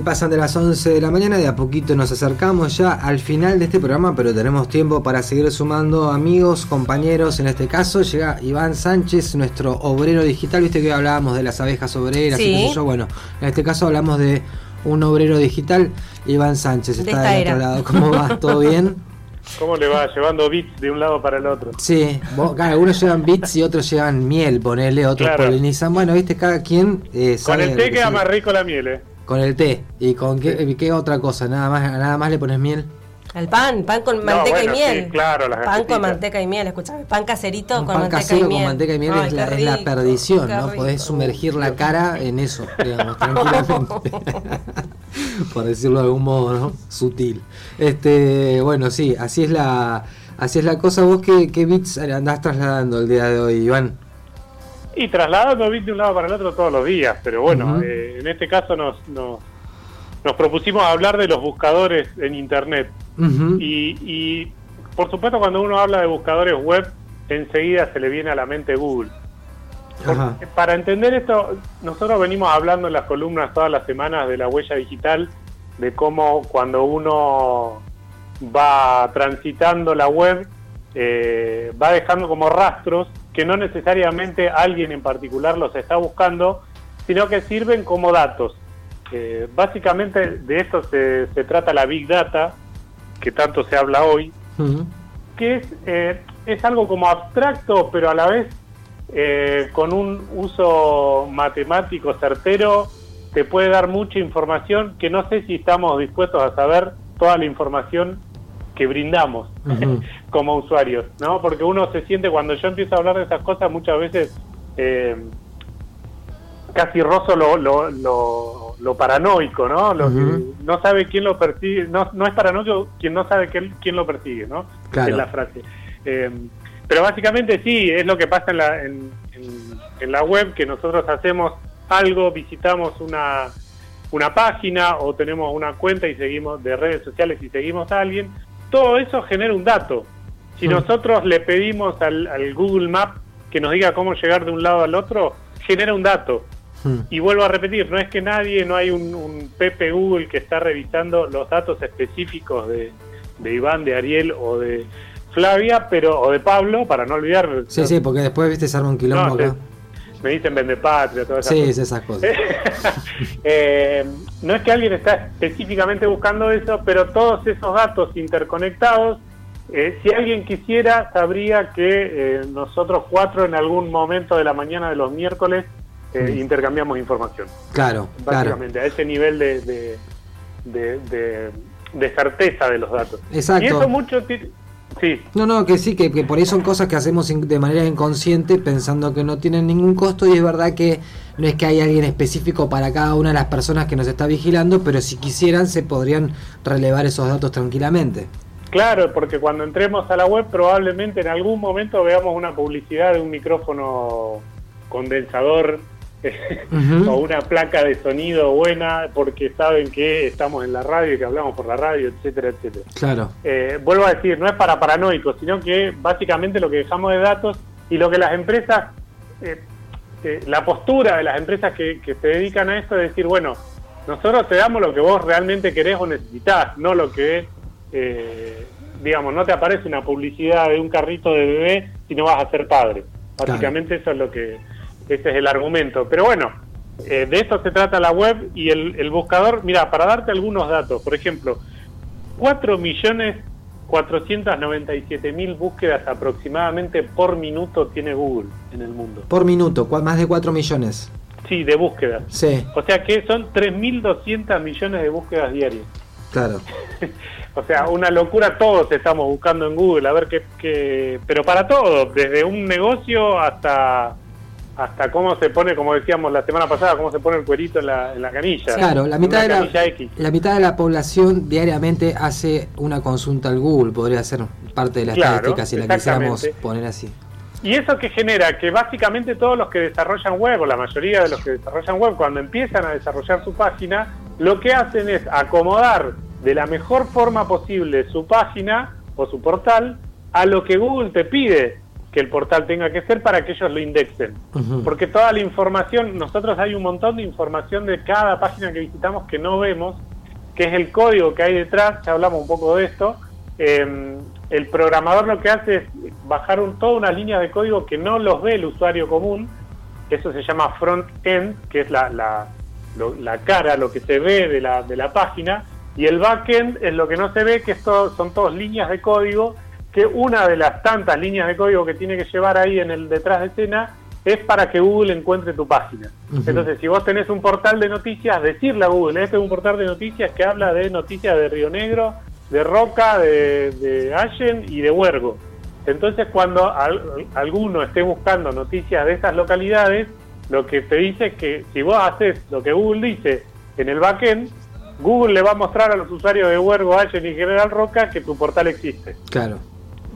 Pasan de las 11 de la mañana, de a poquito nos acercamos ya al final de este programa, pero tenemos tiempo para seguir sumando amigos, compañeros. En este caso llega Iván Sánchez, nuestro obrero digital. Viste que hoy hablábamos de las abejas obreras y qué sé yo. Bueno, en este caso hablamos de un obrero digital. Iván Sánchez está de otro lado. ¿Cómo va? ¿Todo bien? ¿Cómo le va? Llevando bits de un lado para el otro. Sí, algunos llevan bits y otros llevan miel, ponele, otros polinizan. Bueno, viste, cada quien. Eh, Con el té queda más rico la miel, ¿eh? Con el té. ¿Y con qué, qué otra cosa? ¿Nada más, ¿Nada más le pones miel? El pan, pan con manteca y miel. claro, pan con manteca y miel, escuchame. Pan caserito con manteca y miel. con manteca y miel es, la, es, la, perdición, ¿no? Podés sumergir la cara en eso, digamos, tranquilamente. Por decirlo de algún modo, ¿no? Sutil. Este, bueno, sí, así es la, así es la cosa. ¿Vos qué, qué bits andás trasladando el día de hoy, Iván? Y trasladando bits de un lado para el otro todos los días, pero bueno, eh, en este caso nos, nos, propusimos hablar de los buscadores en Internet. y, y, por supuesto cuando uno habla de buscadores web, enseguida se le viene a la mente Google. para entender esto, nosotros venimos hablando en las columnas todas las semanas de la huella digital, de cómo cuando uno va transitando la web, eh, va dejando como rastros que no necesariamente alguien en particular los está buscando, sino que sirven como datos. Eh, básicamente de esto se, trata la Big Data, que tanto se habla hoy, que es, eh, es algo como abstracto, pero a la vez eh, con un uso matemático certero, te puede dar mucha información que no sé si estamos dispuestos a saber toda la información que brindamos como usuarios, ¿no? Porque uno se siente, cuando yo empiezo a hablar de esas cosas, muchas veces eh, casi rozo lo, lo, lo, paranoico, ¿no? Lo no sabe quién lo persigue, no, no es paranoico quien no sabe quién, quién lo persigue, ¿no? Es la frase. Eh, pero básicamente sí, es lo que pasa en la, en, en la web, que nosotros hacemos algo, visitamos una, una página o tenemos una cuenta y seguimos de redes sociales y seguimos a alguien, todo eso genera un dato. Si mm. nosotros le pedimos al, Google Map que nos diga cómo llegar de un lado al otro, genera un dato. Mm. Y vuelvo a repetir, no es que nadie, no hay un, un Pepe Google que está revisando los datos específicos de, Iván, de Ariel o de Flavia, pero o de Pablo, para no olvidar. Sí, sí, porque después viste se arma un quilombo acá me dicen vende patria, todas esas sí, cosas. esas cosas. Eh, no es que alguien está específicamente buscando eso, pero todos esos datos interconectados, eh, si alguien quisiera, sabría que eh, nosotros cuatro en algún momento de la mañana de los miércoles mm. intercambiamos información. Claro, básicamente, a ese nivel de, de, de, de, certeza de los datos. Exacto. Y eso mucho Sí. No, no, que sí, que, por ahí son cosas que hacemos de manera inconsciente pensando que no tienen ningún costo y es verdad que no es que hay alguien específico para cada una de las personas que nos está vigilando, pero si quisieran se podrían relevar esos datos tranquilamente. Claro, porque cuando entremos a la web probablemente en algún momento veamos una publicidad de un micrófono condensador o una placa de sonido buena porque saben que estamos en la radio y que hablamos por la radio, etcétera, etcétera. Claro. Eh, vuelvo a decir, no es para paranoicos, sino que básicamente lo que dejamos de datos y lo que las empresas, eh, eh, la postura de las empresas que, se dedican a esto es decir, bueno, nosotros te damos lo que vos realmente querés o necesitas, no lo que, digamos, no te aparece una publicidad de un carrito de bebé si no vas a ser padre. Básicamente eso es lo que ese es el argumento. Pero bueno, eh, de esto se trata la web y el, buscador. Mira, para darte algunos datos, por ejemplo, 4 millones 497 mil búsquedas aproximadamente por minuto tiene Google en el mundo. Por minuto, más de 4 millones. Sí, de búsquedas. Sí. O sea que son 3.200 millones de búsquedas diarias. Claro. o sea, una locura, todos estamos buscando en Google, a ver qué, qué... Pero para todo, desde un negocio hasta hasta cómo se pone, como decíamos la semana pasada, cómo se pone el cuerito en la, en la canilla. Claro, la mitad, de la, la, mitad de la población diariamente hace una consulta al Google, podría ser parte de la estadística si la quisiéramos poner así. Y eso que genera que básicamente todos los que desarrollan web, o la mayoría de los que desarrollan web, cuando empiezan a desarrollar su página, lo que hacen es acomodar de la mejor forma posible su página o su portal a lo que Google te pide que el portal tenga que ser para que ellos lo indexen. Porque toda la información, nosotros hay un montón de información de cada página que visitamos que no vemos, que es el código que hay detrás, ya hablamos un poco de esto. Em, el programador lo que hace es bajar un, toda una línea de código que no los ve el usuario común, eso se llama front-end, que es la, la, la, cara, lo que se ve de la, de la página, y el back-end es lo que no se ve, que esto son todas líneas de código que una de las tantas líneas de código que tiene que llevar ahí en el detrás de escena es para que Google encuentre tu página. Entonces, si vos tenés un portal de noticias, decirle a Google, este es un portal de noticias que habla de noticias de Río Negro, de Roca, de, de Allen y de Huergo. Entonces, cuando alguno esté buscando noticias de esas localidades, lo que te dice es que si vos haces lo que Google dice en el backend, Google le va a mostrar a los usuarios de Huergo, Allen y General Roca que tu portal existe. Claro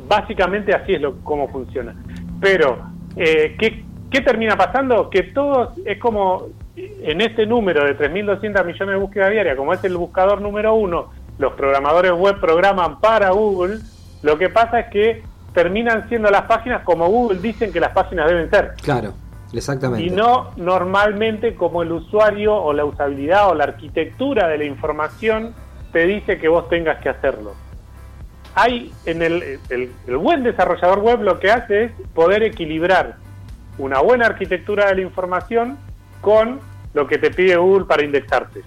básicamente así es lo cómo funciona. Pero, eh, ¿qué, ¿qué termina pasando? Que todos, es como en este número de 3.200 millones de búsquedas diarias, como es el buscador número uno, los programadores web programan para Google, lo que pasa es que terminan siendo las páginas como Google dicen que las páginas deben ser. Claro, exactamente. Y no normalmente como el usuario o la usabilidad o la arquitectura de la información te dice que vos tengas que hacerlo hay en el, el, buen desarrollador web lo que hace es poder equilibrar una buena arquitectura de la información con lo que te pide Google para indexarte,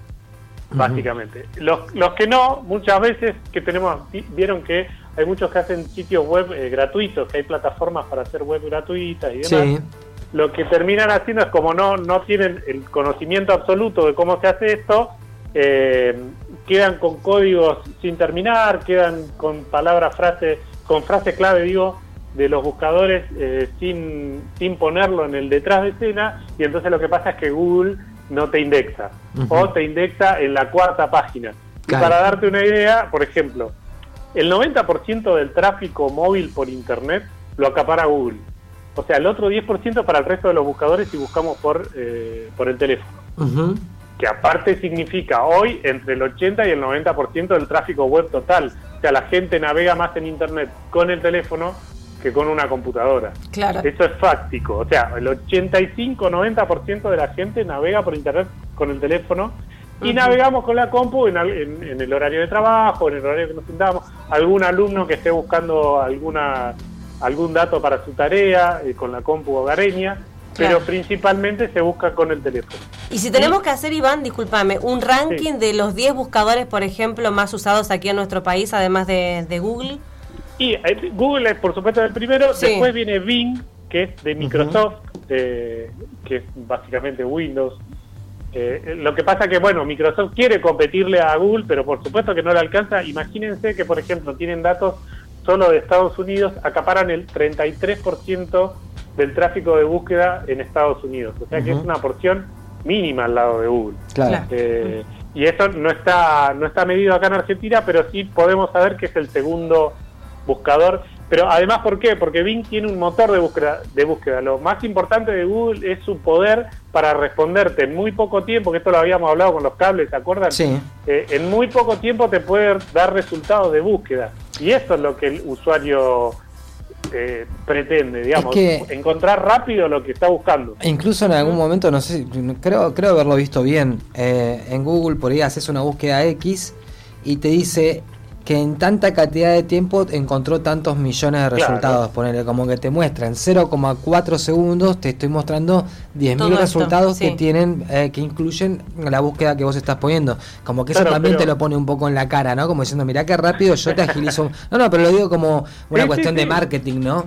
básicamente. Los, los que no, muchas veces que tenemos, vieron que hay muchos que hacen sitios web eh, gratuitos, que hay plataformas para hacer web gratuitas y demás. Lo que terminan haciendo es como no, no tienen el conocimiento absoluto de cómo se hace esto, eh, quedan con códigos sin terminar, quedan con palabras, frases, con frases clave, digo, de los buscadores eh, sin, sin ponerlo en el detrás de escena, y entonces lo que pasa es que Google no te indexa, o te indexa en la cuarta página. Y para darte una idea, por ejemplo, el 90% del tráfico móvil por Internet lo acapara Google. O sea, el otro 10% para el resto de los buscadores si buscamos por, eh, por el teléfono que aparte significa hoy entre el 80 y el 90% del tráfico web total. O sea, la gente navega más en Internet con el teléfono que con una computadora. Claro. Eso es fáctico. O sea, el 85-90% de la gente navega por Internet con el teléfono y navegamos con la compu en, el horario de trabajo, en el horario que nos sentamos. Algún alumno que esté buscando alguna algún dato para su tarea eh, con la compu hogareña pero principalmente se busca con el teléfono. Y si tenemos que hacer, Iván, discúlpame, un ranking de los 10 buscadores, por ejemplo, más usados aquí en nuestro país, además de, Google. Y eh, Google es, por supuesto, el primero. Después viene Bing, que es de Microsoft, que es básicamente Windows. Eh, lo que pasa que, bueno, Microsoft quiere competirle a Google, pero por supuesto que no le alcanza. Imagínense que, por ejemplo, tienen datos solo de Estados Unidos, acaparan el 33% del tráfico de búsqueda en Estados Unidos. O sea que es una porción mínima al lado de Google. Claro. Eh, y eso no está, no está medido acá en Argentina, pero sí podemos saber que es el segundo buscador. Pero además, ¿por qué? Porque Bing tiene un motor de búsqueda, de búsqueda. Lo más importante de Google es su poder para responderte en muy poco tiempo, que esto lo habíamos hablado con los cables, ¿se acuerdan? Sí. Eh, en muy poco tiempo te puede dar resultados de búsqueda. Y eso es lo que el usuario eh, pretende, digamos, encontrar rápido lo que está buscando. Incluso en algún momento, no sé, creo, creo haberlo visto bien, eh, en Google por ahí haces una búsqueda X y te dice que en tanta cantidad de tiempo encontró tantos millones de resultados. Ponerle como que te muestra en 0,4 segundos, te estoy mostrando 10.000 resultados que tienen, eh, que incluyen la búsqueda que vos estás poniendo. Como que eso también te lo pone un poco en la cara, ¿no? Como diciendo, mira qué rápido yo te agilizo. no, no, pero lo digo como una cuestión de marketing, ¿no?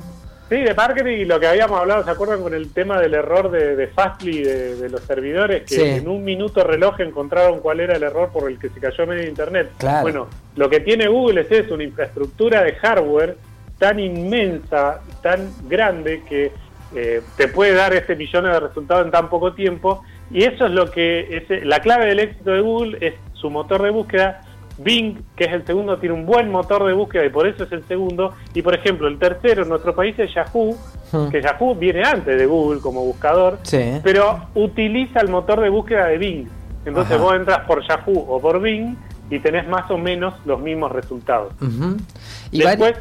Sí, de marketing y lo que habíamos hablado, ¿se acuerdan con el tema del error de, de Fastly de, los servidores? Que en un minuto reloj encontraron cuál era el error por el que se cayó medio internet. Bueno, lo que tiene Google es eso, una infraestructura de hardware tan inmensa, tan grande que eh, te puede dar ese millones de resultados en tan poco tiempo. Y eso es lo que es la clave del éxito de Google es su motor de búsqueda Bing, que es el segundo, tiene un buen motor de búsqueda y por eso es el segundo. Y por ejemplo, el tercero en nuestro país es Yahoo, hmm. que Yahoo viene antes de Google como buscador, pero utiliza el motor de búsqueda de Bing. Entonces vos entras por Yahoo o por Bing y tenés más o menos los mismos resultados. Y Después,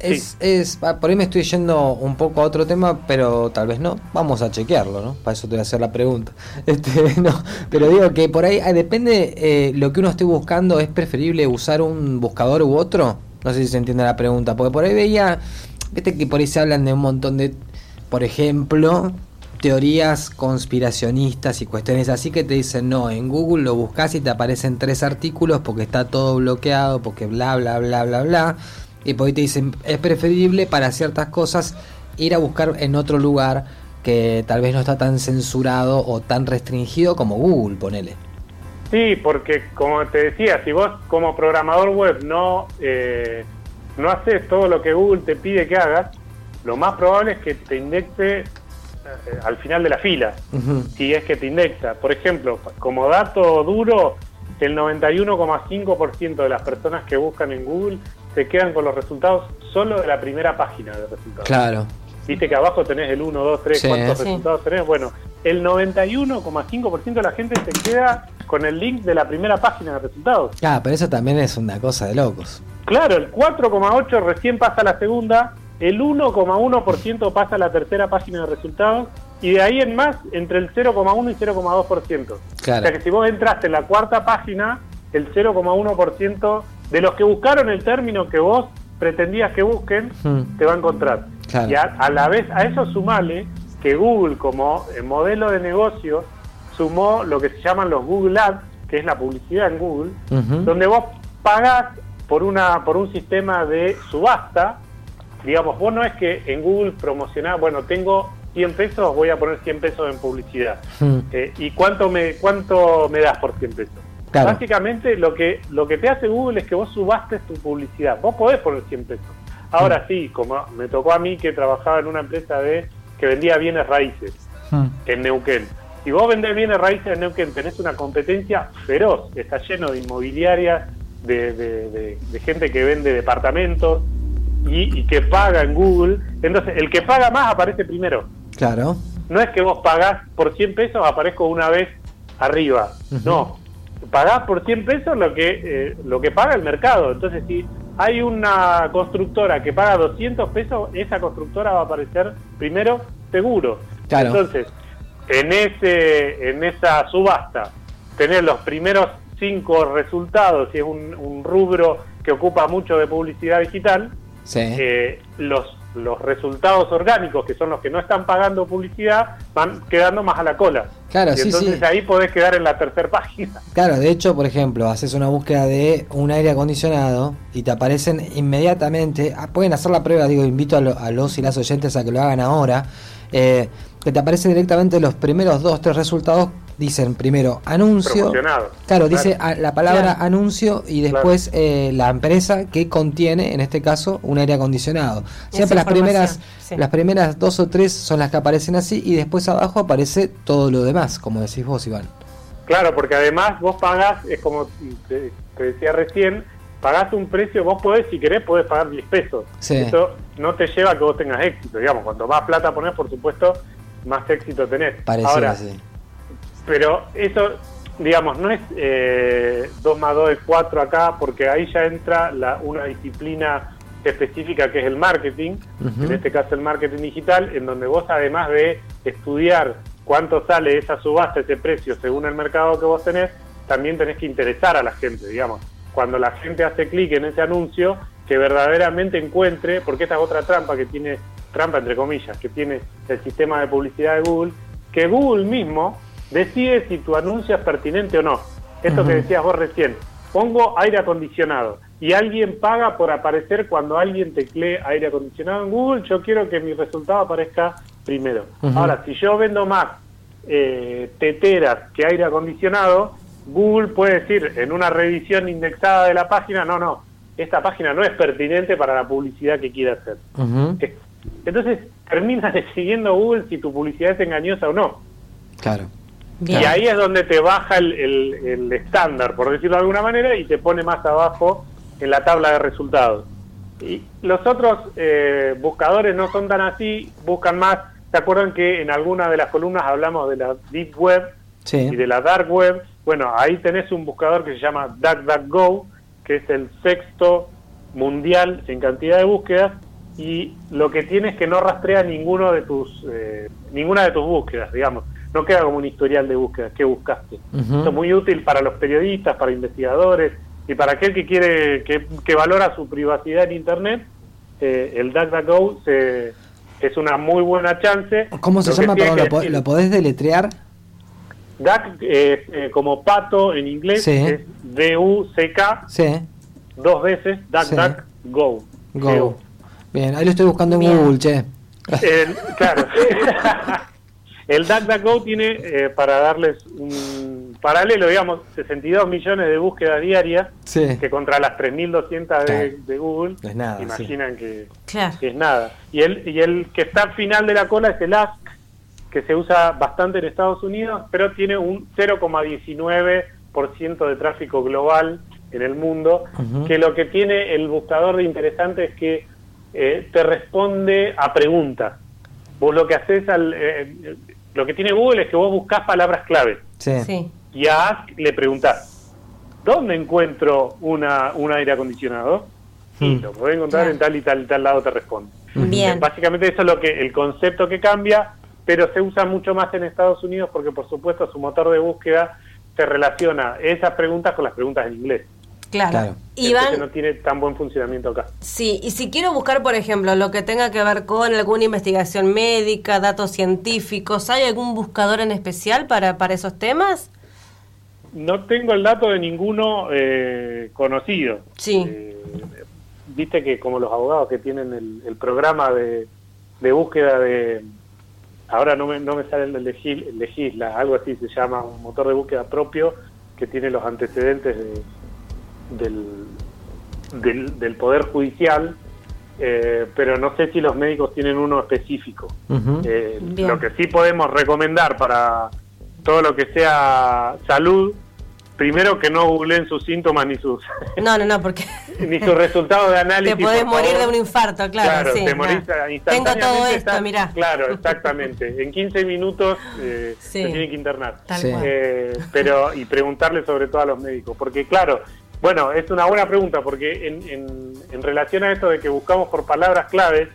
es, es, por ahí me estoy yendo un poco a otro tema, pero tal vez no. Vamos a chequearlo, ¿no? Para eso te voy a hacer la pregunta. Este, no, pero digo que por ahí depende eh, lo que uno esté buscando. ¿Es preferible usar un buscador u otro? No sé si se entiende la pregunta, porque por ahí veía, viste que por ahí se hablan de un montón de, por ejemplo, teorías conspiracionistas y cuestiones así que te dicen, no, en Google lo buscas y te aparecen tres artículos porque está todo bloqueado, porque bla, bla, bla, bla, bla. Y por ahí te dicen, es preferible para ciertas cosas ir a buscar en otro lugar que tal vez no está tan censurado o tan restringido como Google, ponele. Sí, porque como te decía, si vos como programador web no, eh, no haces todo lo que Google te pide que hagas, lo más probable es que te indexe eh, al final de la fila, si es que te indexa. Por ejemplo, como dato duro, el 91,5% de las personas que buscan en Google se quedan con los resultados solo de la primera página de resultados. Claro. Viste que abajo tenés el 1, 2, 3, cuántos resultados tenés. Bueno, el 91,5% de la gente se queda con el link de la primera página de resultados. Ah, pero eso también es una cosa de locos. Claro, el 4,8% recién pasa a la segunda el 1,1% pasa a la tercera página de resultados y de ahí en más entre el 0,1 y 0,2%. Claro. O sea que si vos entraste en la cuarta página, el 0,1% de los que buscaron el término que vos pretendías que busquen, hmm. te va a encontrar. Y a, la vez, a eso sumale que Google como eh, modelo de negocio sumó lo que se llaman los Google Ads, que es la publicidad en Google, donde vos pagás por, una, por un sistema de subasta digamos, vos no es que en Google promocionás, bueno, tengo 100 pesos, voy a poner 100 pesos en publicidad. Hmm. Eh, ¿Y cuánto me, cuánto me das por 100 pesos? Básicamente lo que, lo que te hace Google es que vos subastes tu publicidad. Vos podés poner 100 pesos. Ahora hmm. sí, como me tocó a mí que trabajaba en una empresa de que vendía bienes raíces hmm. en Neuquén. Si vos vendés bienes raíces en Neuquén, tenés una competencia feroz, está lleno de inmobiliarias, de, de gente que vende departamentos, y, que paga en Google, entonces el que paga más aparece primero. Claro. No es que vos pagás por 100 pesos, aparezco una vez arriba. No. Pagás por 100 pesos lo que, eh, lo que paga el mercado. Entonces, si hay una constructora que paga 200 pesos, esa constructora va a aparecer primero seguro. Claro. Entonces, en, ese, en esa subasta, tener los primeros cinco resultados, si es un, un rubro que ocupa mucho de publicidad digital, eh, los, los resultados orgánicos, que son los que no están pagando publicidad, van quedando más a la cola. Claro, y entonces ahí podés quedar en la tercera página. Claro, de hecho, por ejemplo, haces una búsqueda de un aire acondicionado y te aparecen inmediatamente, ah, pueden hacer la prueba, digo, invito a, a los y las oyentes a que lo hagan ahora, eh, que te aparecen directamente los primeros dos, tres resultados dicen primero anuncio. Claro, dice la palabra anuncio y después eh, la empresa que contiene, en este caso, un aire acondicionado. Siempre las primeras, las primeras dos o tres son las que aparecen así y después abajo aparece todo lo demás, como decís vos, Iván. Claro, porque además vos pagás, es como te, decía recién, pagás un precio, vos podés, si querés, podés pagar 10 pesos. Eso no te lleva a que vos tengas éxito, digamos. Cuanto más plata pones, por supuesto, más éxito tenés. Parece Ahora, pero eso, digamos, no es eh, 2 más 2 es 4 acá, porque ahí ya entra la, una disciplina específica que es el marketing, en este caso el marketing digital, en donde vos además de estudiar cuánto sale esa subasta, ese precio según el mercado que vos tenés, también tenés que interesar a la gente, digamos. Cuando la gente hace clic en ese anuncio, que verdaderamente encuentre, porque esta es otra trampa que tiene, trampa entre comillas, que tiene el sistema de publicidad de Google, que Google mismo decide si tu anuncio es pertinente o no. Esto que decías vos recién. Pongo aire acondicionado y alguien paga por aparecer cuando alguien teclee aire acondicionado en Google. Yo quiero que mi resultado aparezca primero. Ahora, si yo vendo más eh, teteras que aire acondicionado, Google puede decir en una revisión indexada de la página, no, no, esta página no es pertinente para la publicidad que quiera hacer. Entonces, terminas decidiendo Google si tu publicidad es engañosa o no. Claro. Y ahí es donde te baja el, estándar, por decirlo de alguna manera, y te pone más abajo en la tabla de resultados. Y los otros eh, buscadores no son tan así, buscan más. ¿Se acuerdan que en alguna de las columnas hablamos de la Deep Web y de la Dark Web? Bueno, ahí tenés un buscador que se llama DuckDuckGo, que es el sexto mundial en cantidad de búsquedas, y lo que tiene es que no rastrea ninguno de tus eh, ninguna de tus búsquedas, digamos. No queda como un historial de búsquedas que buscaste. Esto es muy útil para los periodistas, para investigadores y para aquel que quiere que, valora su privacidad en Internet. Eh, el DuckDuckGo se, es una muy buena chance. ¿Cómo se llama? ¿lo, podés deletrear? Duck, eh, como pato en inglés, es D-U-C-K. Sí. Dos veces, DuckDuckGo. Go. Bien, ahí lo estoy buscando en Google, che. El, claro. el DuckDuckGo tiene, eh, para darles un paralelo, digamos, 62 millones de búsquedas diarias, que contra las 3.200 de, de, Google, es nada, imaginan que, es nada. Y el, y el que está al final de la cola es el Ask, que se usa bastante en Estados Unidos, pero tiene un 0,19% de tráfico global en el mundo, que lo que tiene el buscador de interesante es que eh, te responde a preguntas. Vos lo que haces al... Eh, lo que tiene Google es que vos buscás palabras clave. Sí. Y a Ask le preguntás, ¿dónde encuentro una, un aire acondicionado? Y hmm. lo podés encontrar en tal y tal y tal lado te responde. Bien. Básicamente eso es lo que el concepto que cambia, pero se usa mucho más en Estados Unidos porque por supuesto su motor de búsqueda se relaciona esas preguntas con las preguntas en inglés. Claro. Iván, no tiene tan buen funcionamiento acá. Sí, y si quiero buscar, por ejemplo, lo que tenga que ver con alguna investigación médica, datos científicos, ¿hay algún buscador en especial para, para esos temas? No tengo el dato de ninguno eh, conocido. Sí. Eh, viste que como los abogados que tienen el, programa de, búsqueda de... Ahora no me, no me sale el legisla, algo así se llama, un motor de búsqueda propio que tiene los antecedentes de del, del, Poder Judicial, eh, pero no sé si los médicos tienen uno específico. Eh, lo que sí podemos recomendar para todo lo que sea salud, primero que no googleen sus síntomas ni sus no no no porque ni sus resultados de análisis te podés morir de un infarto claro, sí, te morís tengo todo esto mira claro exactamente. En 15 minutos eh, se tiene que internar. Eh, pero y preguntarle sobre todo a los médicos porque claro bueno, es una buena pregunta porque en, en, relación a esto de que buscamos por palabras claves,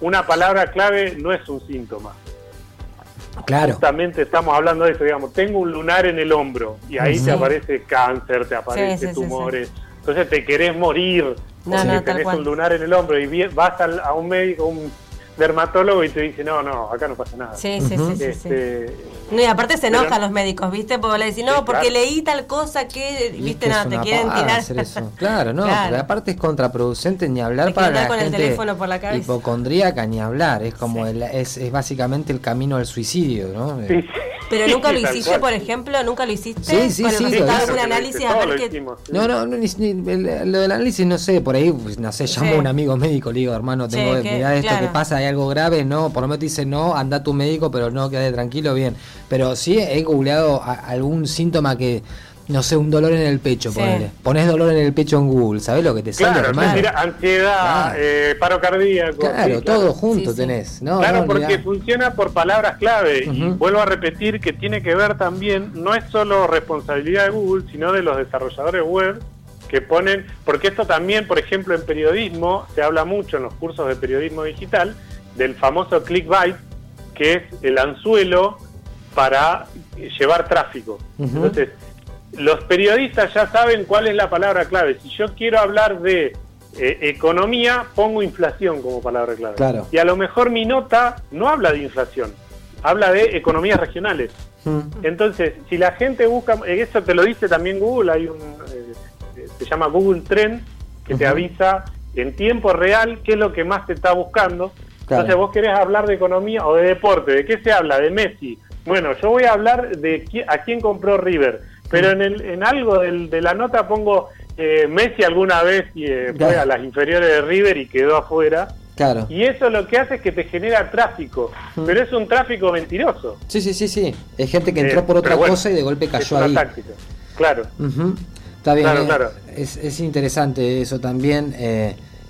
una palabra clave no es un síntoma. Claro. Justamente estamos hablando de eso, digamos, tengo un lunar en el hombro y ahí te aparece cáncer, te aparece tumores. Entonces te querés morir porque tenés un lunar en el hombro y vas a un médico, un dermatólogo y te dice, no, no, acá no pasa nada. Sí, sí, sí, este, No, y aparte se enojan los médicos, ¿viste? Porque le dicen, no, porque leí tal cosa que, ¿viste? Nada, te quieren tirar. Claro, no, porque aparte es contraproducente ni hablar para la con gente el teléfono por la cabeza. hipocondríaca ni hablar, es como el, es, es, básicamente el camino al suicidio, ¿no? Sí. Pero nunca lo hiciste, por ejemplo, nunca lo hiciste. Sí, sí, sí. un análisis a ver que... No, no, no lo del análisis no sé, por ahí, pues, no sé, llamo a un amigo médico, le digo, hermano, tengo, mirá esto que pasa, hay algo grave, no, por lo menos dice no, anda a tu médico, pero no, quede tranquilo, bien. Pero sí he googleado algún síntoma que no sé, un dolor en el pecho, ponele. Pones dolor en el pecho en Google, ¿sabes lo que te sale, hermano? ansiedad, eh, paro cardíaco. Claro, todo junto tenés. No, claro, porque funciona por palabras clave. Y vuelvo a repetir que tiene que ver también, no es solo responsabilidad de Google, sino de los desarrolladores web que ponen, porque esto también, por ejemplo, en periodismo, se habla mucho en los cursos de periodismo digital, del famoso clickbait, que es el anzuelo para llevar tráfico. Entonces, los periodistas ya saben cuál es la palabra clave. Si yo quiero hablar de eh, economía, pongo inflación como palabra clave. Claro. Y a lo mejor mi nota no habla de inflación, habla de economías regionales. Mm. Entonces, si la gente busca, eh, eso te lo dice también Google, hay un, eh, se llama Google Trend, que te avisa en tiempo real qué es lo que más te está buscando. Entonces vos querés hablar de economía o de deporte, ¿de qué se habla? De Messi. Bueno, yo voy a hablar de a quién compró River pero en, el, en algo del, de la nota pongo eh, Messi alguna vez eh, fue a las inferiores de River y quedó afuera. Claro. Y eso lo que hace es que te genera tráfico, pero es un tráfico mentiroso. Sí, sí, sí, sí. Es gente que entró por eh, otra cosa y de golpe cayó ahí. Claro. Está bien. Claro, Es, es, interesante eso también.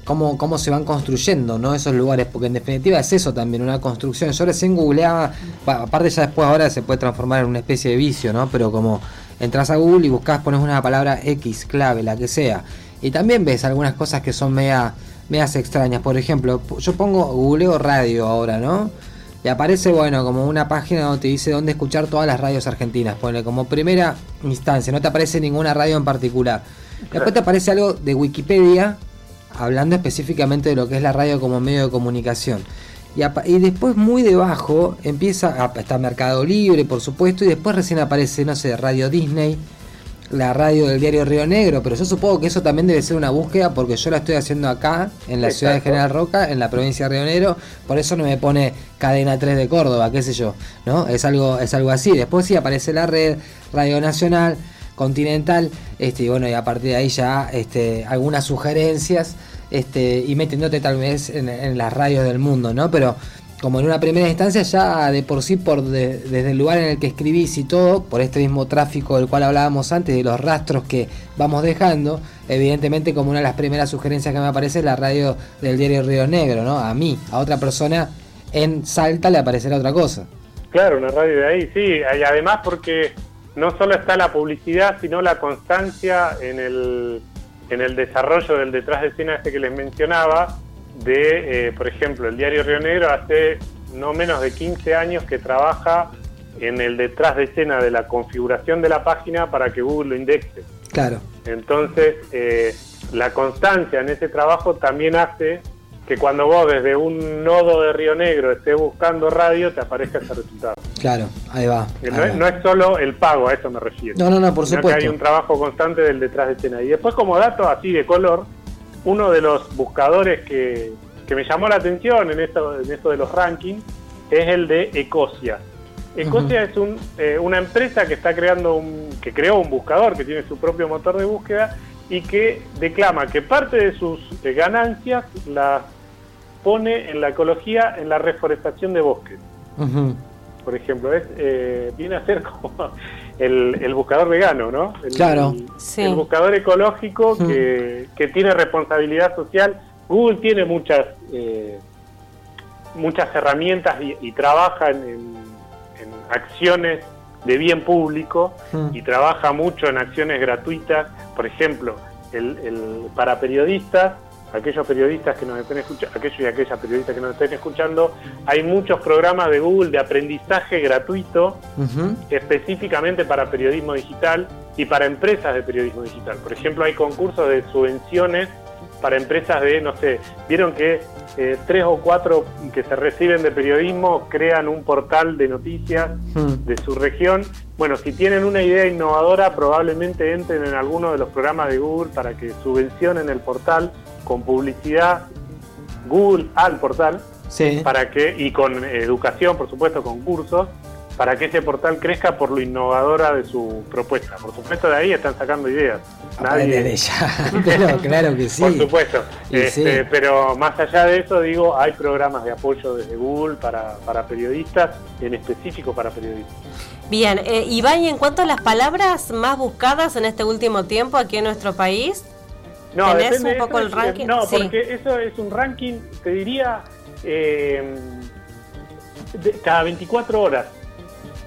Cómo, cómo, se van construyendo ¿no? esos lugares, porque en definitiva es eso también, una construcción. Yo recién googleaba, aparte ya después ahora se puede transformar en una especie de vicio, ¿no? Pero como entras a Google y buscas, pones una palabra X, clave, la que sea. Y también ves algunas cosas que son media extrañas. Por ejemplo, yo pongo googleo radio ahora, ¿no? Y aparece, bueno, como una página donde te dice dónde escuchar todas las radios argentinas. Pone como primera instancia, no te aparece ninguna radio en particular. Después te aparece algo de Wikipedia, hablando específicamente de lo que es la radio como medio de comunicación. Y, y después muy debajo empieza, está Mercado Libre, por supuesto, y después recién aparece, no sé, Radio Disney, la radio del diario Río Negro, pero yo supongo que eso también debe ser una búsqueda porque yo la estoy haciendo acá, en la ciudad de General Roca, en la provincia de Río Negro, por eso no me pone cadena 3 de Córdoba, qué sé yo, ¿no? Es algo, es algo así. Después sí aparece la red, Radio Nacional, Continental, este, y bueno, y a partir de ahí ya este, algunas sugerencias, este, y metiéndote tal vez en, las radios del mundo, ¿no? Pero como en una primera instancia ya de por sí por desde el lugar en el que escribís y todo, por este mismo tráfico del cual hablábamos antes, de los rastros que vamos dejando, evidentemente como una de las primeras sugerencias que me aparece es la radio del diario Río Negro, ¿no? A mí, a otra persona en Salta le aparecerá otra cosa. Claro, una radio de ahí, sí, y además porque no solo está la publicidad, sino la constancia en el, en el desarrollo del detrás de escena este que les mencionaba, de, eh, por ejemplo, el diario Río Negro hace no menos de 15 años que trabaja en el detrás de escena de la configuración de la página para que Google lo indexe. Claro. Entonces, eh, la constancia en ese trabajo también hace que cuando vos desde un nodo de Río Negro estés buscando radio, te aparezca ese resultado. Claro, ahí va. no, Es, solo el pago, a eso me refiero. No, no, no, por supuesto. Que hay un trabajo constante del detrás de escena. Y después, como dato así de color, uno de los buscadores que, me llamó la atención en esto, en esto de los rankings es el de Ecosia. Ecosia es un, eh, una empresa que está creando un, que creó un buscador que tiene su propio motor de búsqueda y que declama que parte de sus ganancias las pone en la ecología, en la reforestación de bosques. Por ejemplo, es, eh, viene a ser como el, buscador vegano, ¿no? El, claro. El, buscador ecológico hmm. que, tiene responsabilidad social. Google tiene muchas eh, muchas herramientas y, trabaja en, acciones de bien público hmm. y trabaja mucho en acciones gratuitas. Por ejemplo, el, para periodistas aquellos periodistas que nos estén escuchando, aquellos y aquellas periodistas que nos estén escuchando, hay muchos programas de Google de aprendizaje gratuito específicamente para periodismo digital y para empresas de periodismo digital. Por ejemplo, hay concursos de subvenciones para empresas de, no sé, vieron que eh, tres o cuatro que se reciben de periodismo crean un portal de noticias de su región. Bueno, si tienen una idea innovadora, probablemente entren en alguno de los programas de Google para que subvencionen el portal con publicidad Google al portal para que y con educación, por supuesto, con cursos para que ese portal crezca por lo innovadora de su propuesta. Por supuesto, de ahí están sacando ideas. Nadie... De ella. claro que sí. Por supuesto. Este, pero más allá de eso, digo, hay programas de apoyo desde Google para, para periodistas, en específico para periodistas. Bien, eh, Iván, y en cuanto a las palabras más buscadas en este último tiempo aquí en nuestro país, no, ¿Tenés un poco el ranking? No, porque eso es un ranking, te diría, eh, cada 24 horas.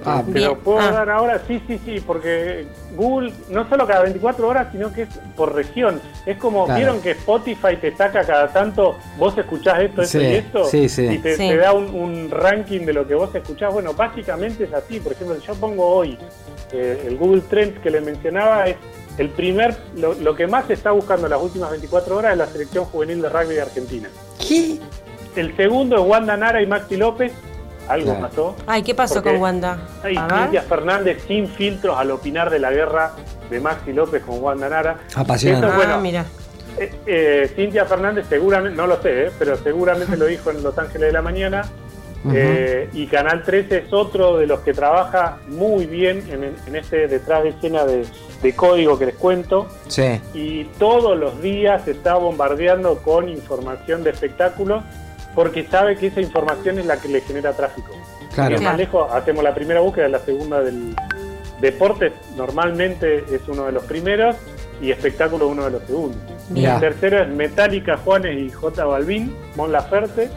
Ah, pero puedo ah. dar ahora, sí, sí, sí, porque Google no solo cada 24 horas, sino que es por región. Es como, ¿vieron que Spotify te saca cada tanto, vos escuchás esto, esto y esto? Sí, sí. Y te, da un, ranking de lo que vos escuchás. Bueno, básicamente es así. Por ejemplo, yo pongo hoy eh, el Google Trends que le mencionaba, es el primer, lo, que más se está buscando en las últimas 24 horas es la selección juvenil de rugby de Argentina. ¿Qué? El segundo es Wanda Nara y Maxi López. Algo pasó. Ay, ¿qué pasó con Wanda? Ay, Cintia Fernández sin filtros al opinar de la guerra de Maxi López con Wanda Nara. Apasionante. Ah, bueno, mira. Eh, eh, Cintia Fernández seguramente, no lo sé, eh, pero seguramente lo dijo en Los Ángeles de la Mañana. Y Canal 13 es otro de los que trabaja muy bien en, en este detrás de escena de, de código que les cuento. Sí. Y todos los días se está bombardeando con información de espectáculos porque sabe que esa información es la que le genera tráfico. Claro. más lejos, hacemos la primera búsqueda, la segunda del deporte normalmente es uno de los primeros y espectáculo uno de los segundos. Y el tercero es Metallica, Juanes y J Balvin, Mon Laferte.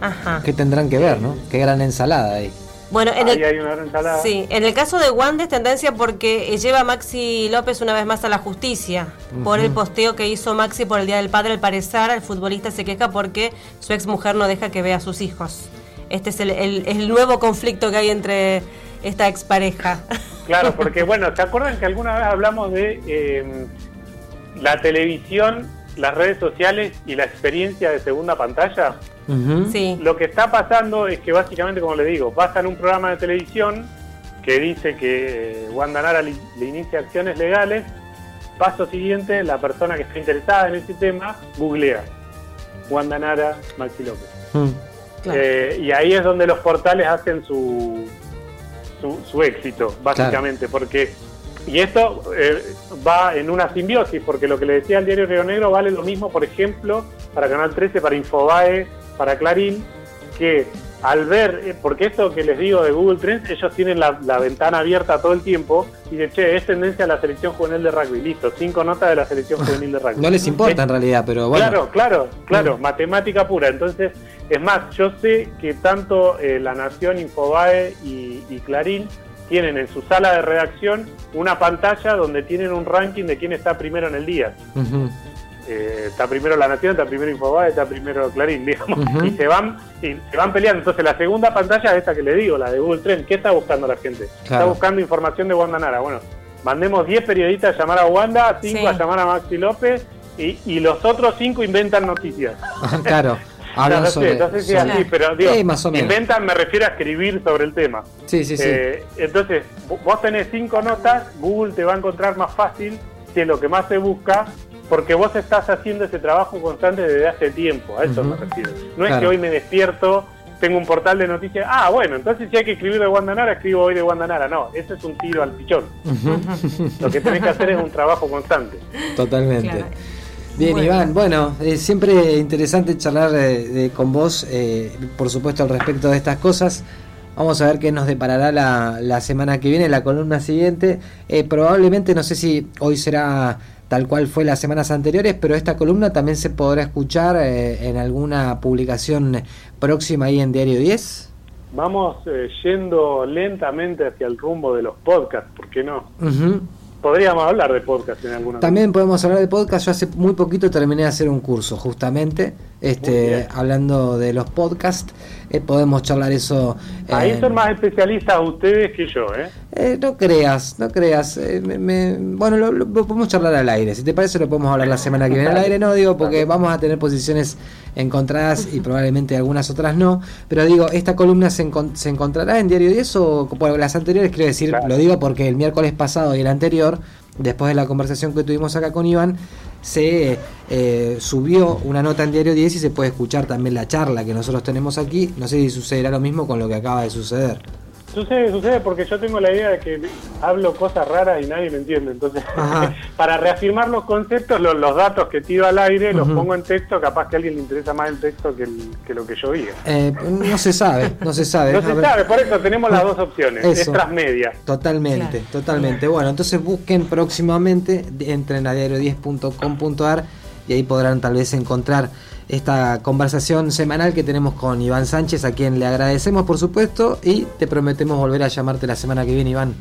Ajá. ¿Qué tendrán que ver, no? Qué gran ensalada ahí. Bueno, en el, hay una ensalada. Sí, en el caso de Wanda es tendencia porque lleva a Maxi López una vez más a la justicia por el posteo que hizo Maxi por el Día del Padre. Al parecer, el futbolista se queja porque su ex mujer no deja que vea a sus hijos. Este es el, nuevo conflicto que hay entre esta expareja. Claro, porque bueno, ¿se acuerdan que alguna vez hablamos de eh, la televisión, las redes sociales y la experiencia de segunda pantalla? sí. Lo que está pasando es que básicamente, como le digo, pasan un programa de televisión que dice que eh, Wanda Nara le, inicia acciones legales. Paso siguiente, la persona que está interesada en ese tema googlea Wanda Nara, Maxi López. Mm. Eh, y ahí es donde los portales hacen su, su, éxito, básicamente, porque y esto eh, va en una simbiosis, porque lo que le decía el diario Río Negro vale lo mismo, por ejemplo, para Canal 13, para Infobae, para Clarín, que al ver, eh, porque esto que les digo de Google Trends, ellos tienen la, ventana abierta todo el tiempo y de che, es tendencia a la selección juvenil de rugby, listo, cinco notas de la selección juvenil de rugby. No les importa en realidad, pero bueno. Claro, claro, claro, mm. matemática pura. Entonces, es más, yo sé que tanto eh, La Nación, Infobae y, Clarín tienen en su sala de redacción una pantalla donde tienen un ranking de quién está primero en el día. Eh, está primero La Nación, está primero Infobae, está primero Clarín, digamos, y se van y se van peleando. Entonces la segunda pantalla es esta que le digo, la de Google Trend. ¿Qué está buscando la gente? Está buscando información de Wanda Nara. Bueno, mandemos 10 periodistas a llamar a Wanda, 5 a llamar a Maxi López y, y los otros 5 inventan noticias. claro. no, sé, no sé si es así, pero digo, inventan me refiero a escribir sobre el tema. Sí, sí, sí. Eh, entonces, vos tenés cinco notas, Google te va a encontrar más fácil que lo que más se busca porque vos estás haciendo ese trabajo constante desde hace tiempo, a eso me refiero. No es que hoy me despierto, tengo un portal de noticias, ah, bueno, entonces si hay que escribir de Guandanara, escribo hoy de Guandanara. No, ese es un tiro al pichón. Lo que tenés que hacer es un trabajo constante. Totalmente. Bien, Iván, bueno, es eh, siempre interesante charlar eh, con vos, eh, por supuesto, al respecto de estas cosas. Vamos a ver qué nos deparará la, la semana que viene, la columna siguiente. probablemente, no sé si hoy será tal cual fue las semanas anteriores, pero esta columna también se podrá escuchar eh, en alguna publicación próxima ahí en Diario 10. Vamos eh, yendo lentamente hacia el rumbo de los podcasts, ¿por qué no? Podríamos hablar de podcast en alguna También podemos hablar de podcast. Yo hace muy poquito terminé de hacer un curso, justamente, este, hablando de los podcasts. Eh, podemos charlar eso. Ahí son más especialistas ustedes que yo, ¿eh? eh no creas, no creas. Eh, bueno, lo, podemos charlar al aire. Si te parece, lo podemos hablar la semana que viene al aire. No digo porque vamos a tener posiciones encontradas y probablemente algunas otras no. Pero digo, esta columna se, se encontrará en Diario 10 o las anteriores, quiero decir, lo digo porque el miércoles pasado y el anterior, después de la conversación que tuvimos acá con Iván, se eh, subió una nota en Diario 10 y se puede escuchar también la charla que nosotros tenemos aquí. No sé si sucederá lo mismo con lo que acaba de suceder. Sucede, sucede porque yo tengo la idea de que hablo cosas raras y nadie me entiende. Entonces, para reafirmar los conceptos, los, datos que tiro al aire, los pongo en texto. Capaz que a alguien le interesa más el texto que, lo que yo diga. Eh, no se sabe, no se sabe. no se sabe, por eso tenemos las dos opciones. Es transmedia. Totalmente, totalmente. Bueno, entonces busquen próximamente, entren a diario10.com.ar y ahí podrán tal vez encontrar esta conversación semanal que tenemos con Iván Sánchez, a quien le agradecemos por supuesto y te prometemos volver a llamarte la semana que viene, Iván.